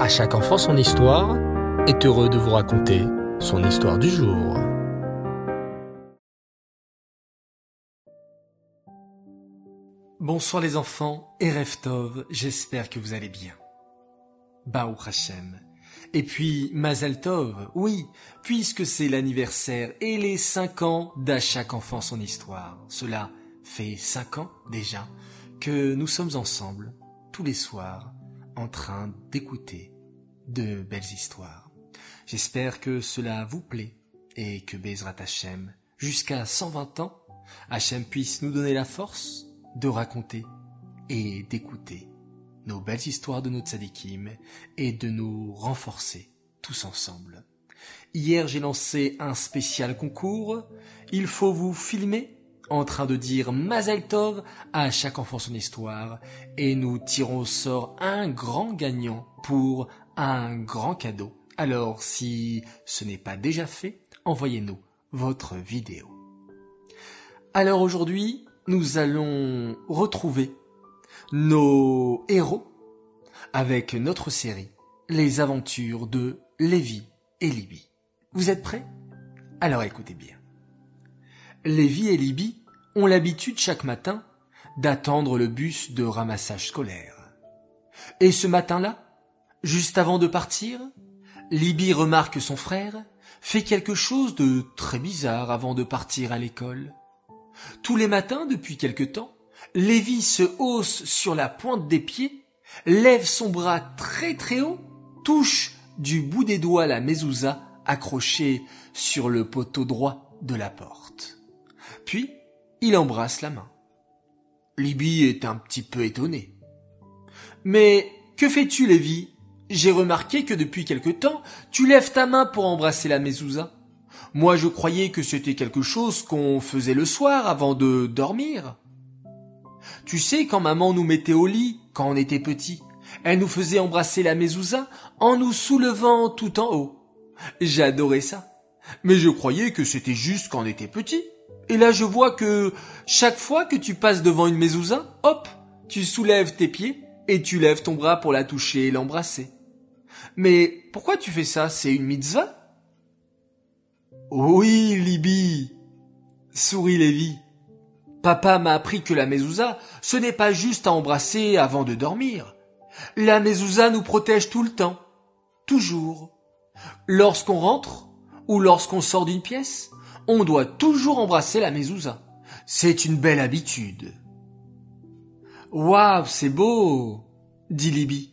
À chaque enfant son histoire est heureux de vous raconter son histoire du jour. Bonsoir les enfants et Reftov, j'espère que vous allez bien. Baou Hashem. Et puis Mazel Tov, oui, puisque c'est l'anniversaire et les cinq ans d'à chaque enfant son histoire. Cela fait cinq ans déjà que nous sommes ensemble tous les soirs en train d'écouter de belles histoires. J'espère que cela vous plaît et que Bezrat Hashem, jusqu'à 120 ans, Hachem puisse nous donner la force de raconter et d'écouter nos belles histoires de nos tzadikim et de nous renforcer tous ensemble. Hier, j'ai lancé un spécial concours. Il faut vous filmer en train de dire Mazel Tov à chaque enfant son histoire et nous tirons au sort un grand gagnant pour un grand cadeau. Alors, si ce n'est pas déjà fait, envoyez-nous votre vidéo. Alors aujourd'hui, nous allons retrouver nos héros avec notre série Les aventures de Lévi et Libye. Vous êtes prêts? Alors écoutez bien. Lévi et Libye ont l'habitude chaque matin d'attendre le bus de ramassage scolaire. Et ce matin-là, juste avant de partir, Libye remarque son frère fait quelque chose de très bizarre avant de partir à l'école. Tous les matins, depuis quelque temps, Lévi se hausse sur la pointe des pieds, lève son bras très très haut, touche du bout des doigts la mezouza accrochée sur le poteau droit de la porte. Puis, il embrasse la main. Libby est un petit peu étonné. Mais que fais-tu, Lévi J'ai remarqué que depuis quelque temps, tu lèves ta main pour embrasser la mezouza. Moi, je croyais que c'était quelque chose qu'on faisait le soir avant de dormir. Tu sais, quand maman nous mettait au lit, quand on était petit, elle nous faisait embrasser la mezouza en nous soulevant tout en haut. J'adorais ça. Mais je croyais que c'était juste quand on était petit. Et là, je vois que chaque fois que tu passes devant une mezouza, hop, tu soulèves tes pieds et tu lèves ton bras pour la toucher et l'embrasser. Mais pourquoi tu fais ça? C'est une mitzvah? Oui, Libye, sourit Lévi. Papa m'a appris que la mezouza, ce n'est pas juste à embrasser avant de dormir. La mezouza nous protège tout le temps. Toujours. Lorsqu'on rentre, ou lorsqu'on sort d'une pièce, on doit toujours embrasser la mezouza. C'est une belle habitude. Waouh, c'est beau, dit Libby.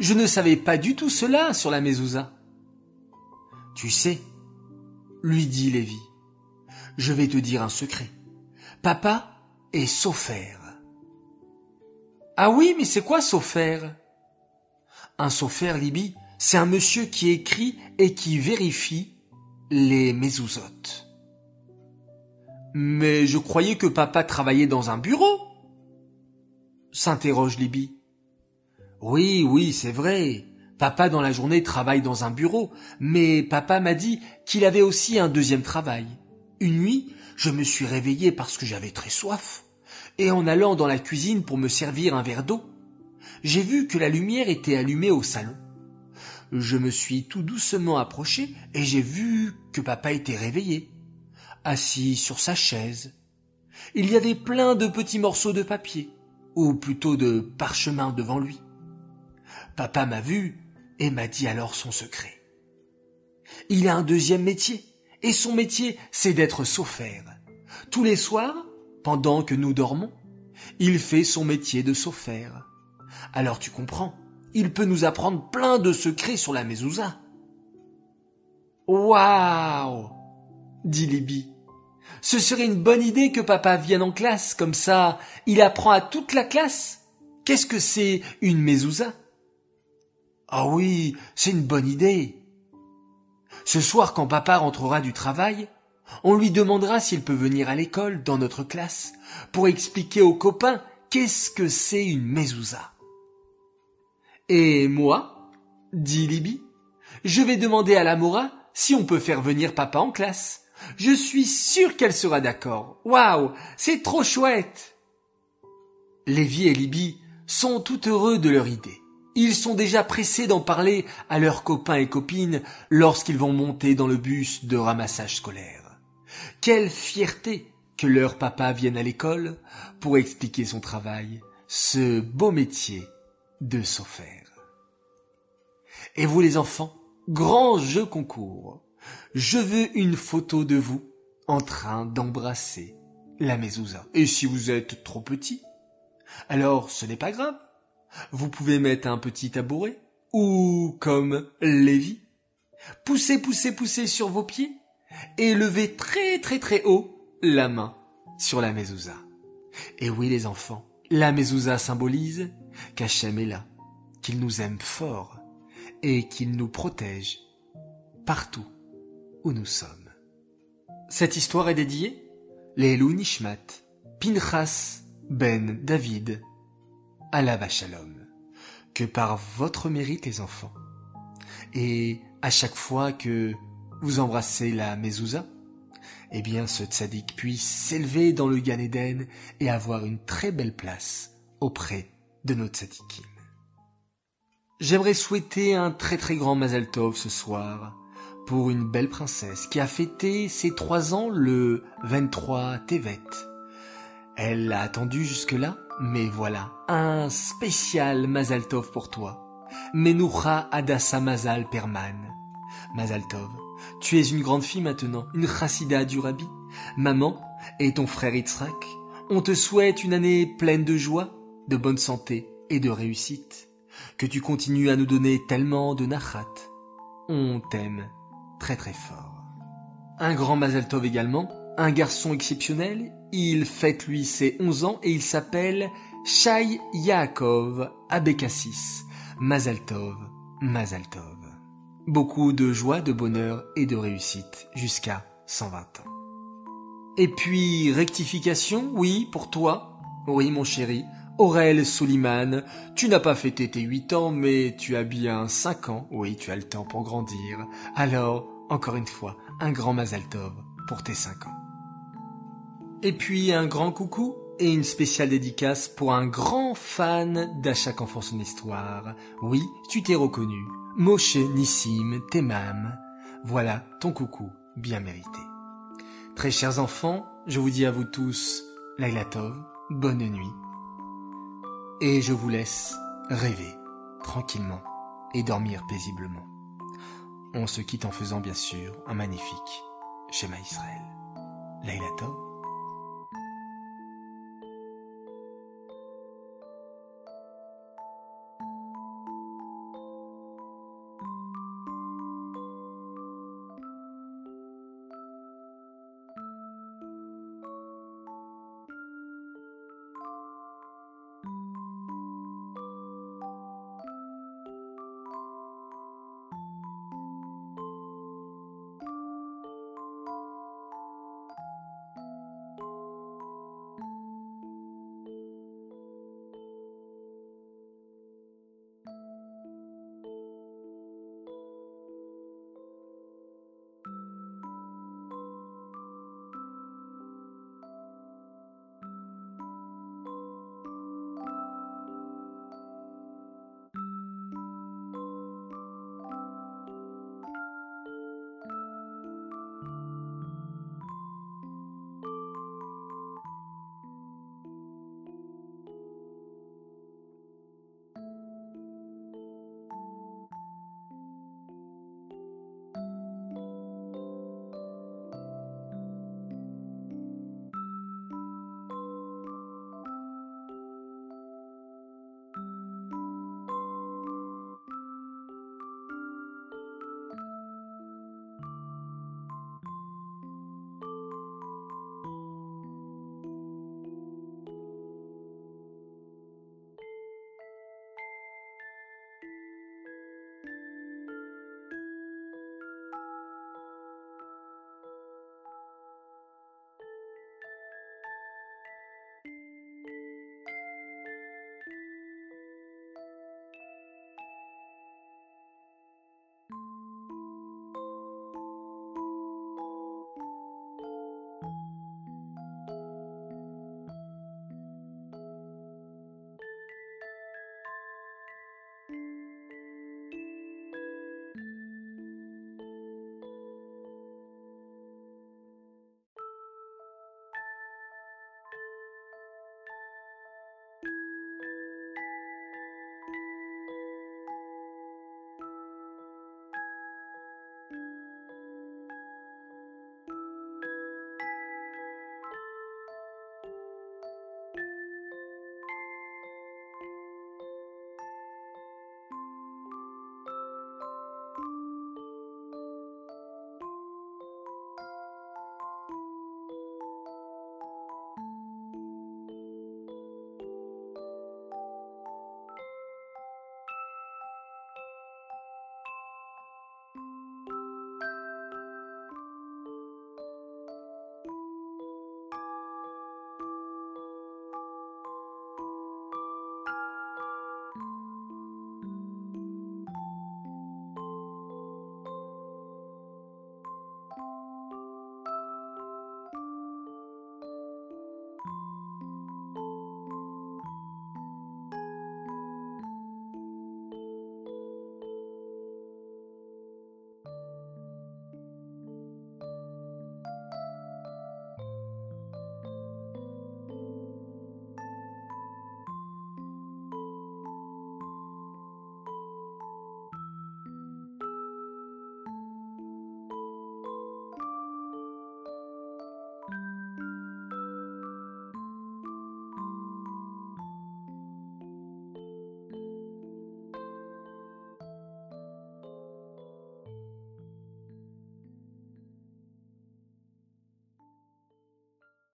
Je ne savais pas du tout cela sur la mezouza. Tu sais, lui dit Lévi, je vais te dire un secret. Papa est sophère. Ah oui, mais c'est quoi sophère Un sophère, Libby, c'est un monsieur qui écrit et qui vérifie les mezouzotes. Mais je croyais que papa travaillait dans un bureau s'interroge Libby. Oui, oui, c'est vrai. Papa dans la journée travaille dans un bureau, mais papa m'a dit qu'il avait aussi un deuxième travail. Une nuit, je me suis réveillé parce que j'avais très soif, et en allant dans la cuisine pour me servir un verre d'eau, j'ai vu que la lumière était allumée au salon. Je me suis tout doucement approché et j'ai vu que papa était réveillé, assis sur sa chaise. Il y avait plein de petits morceaux de papier, ou plutôt de parchemin devant lui. Papa m'a vu et m'a dit alors son secret. Il a un deuxième métier, et son métier, c'est d'être sophère. Tous les soirs, pendant que nous dormons, il fait son métier de sophère. Alors tu comprends, il peut nous apprendre plein de secrets sur la mezouza. Waouh dit Libby. Ce serait une bonne idée que papa vienne en classe, comme ça, il apprend à toute la classe. Qu'est-ce que c'est une mezouza? Ah oui, c'est une bonne idée. Ce soir, quand papa rentrera du travail, on lui demandera s'il peut venir à l'école, dans notre classe, pour expliquer aux copains qu'est-ce que c'est une mezouza. Et moi, dit Libby, je vais demander à la Mora si on peut faire venir papa en classe. Je suis sûr qu'elle sera d'accord. Waouh, c'est trop chouette. Lévi et Libby sont tout heureux de leur idée. Ils sont déjà pressés d'en parler à leurs copains et copines lorsqu'ils vont monter dans le bus de ramassage scolaire. Quelle fierté que leur papa vienne à l'école pour expliquer son travail, ce beau métier de faire. Et vous les enfants, grand jeu concours. Je veux une photo de vous en train d'embrasser la mezouza. Et si vous êtes trop petit, alors ce n'est pas grave. Vous pouvez mettre un petit tabouret ou comme Lévi. Poussez, poussez, poussez sur vos pieds et levez très très très haut la main sur la mezouza. Et oui les enfants, la mezouza symbolise qu'Hachem est là, qu'il nous aime fort et qu'il nous protège partout nous sommes. Cette histoire est dédiée Lélu Nishmat, Pinchas Ben David, Alava Shalom. Que par votre mérite les enfants, et à chaque fois que vous embrassez la mezouza, eh bien ce tzaddik puisse s'élever dans le Gan Eden et avoir une très belle place auprès de nos tzaddikim. J'aimerais souhaiter un très très grand Mazel Tov ce soir pour une belle princesse qui a fêté ses trois ans le 23 Tevet. Elle a attendu jusque-là, mais voilà, un spécial Mazal Tov pour toi. Menoucha Adassa Mazal Perman. Mazal Tov, tu es une grande fille maintenant, une chassida du Rabbi. Maman et ton frère Yitzhak, on te souhaite une année pleine de joie, de bonne santé et de réussite. Que tu continues à nous donner tellement de nachat. On t'aime très très fort. Un grand Mazal Tov également, un garçon exceptionnel, il fête lui ses 11 ans et il s'appelle Shai Yaakov Abekassis. Mazal Tov. Beaucoup de joie, de bonheur et de réussite jusqu'à 120 ans. Et puis, rectification, oui, pour toi, oui mon chéri, Aurel Souliman, tu n'as pas fêté tes 8 ans, mais tu as bien 5 ans, oui, tu as le temps pour grandir. Alors, encore une fois, un grand Mazal Tov pour tes 5 ans. Et puis un grand coucou et une spéciale dédicace pour un grand fan d'À chaque enfant son histoire. Oui, tu t'es reconnu. Moshe Nissim Temam. Voilà ton coucou bien mérité. Très chers enfants, je vous dis à vous tous Laila Tov, bonne nuit. Et je vous laisse rêver tranquillement et dormir paisiblement. On se quitte en faisant bien sûr un magnifique schéma Israël. Laila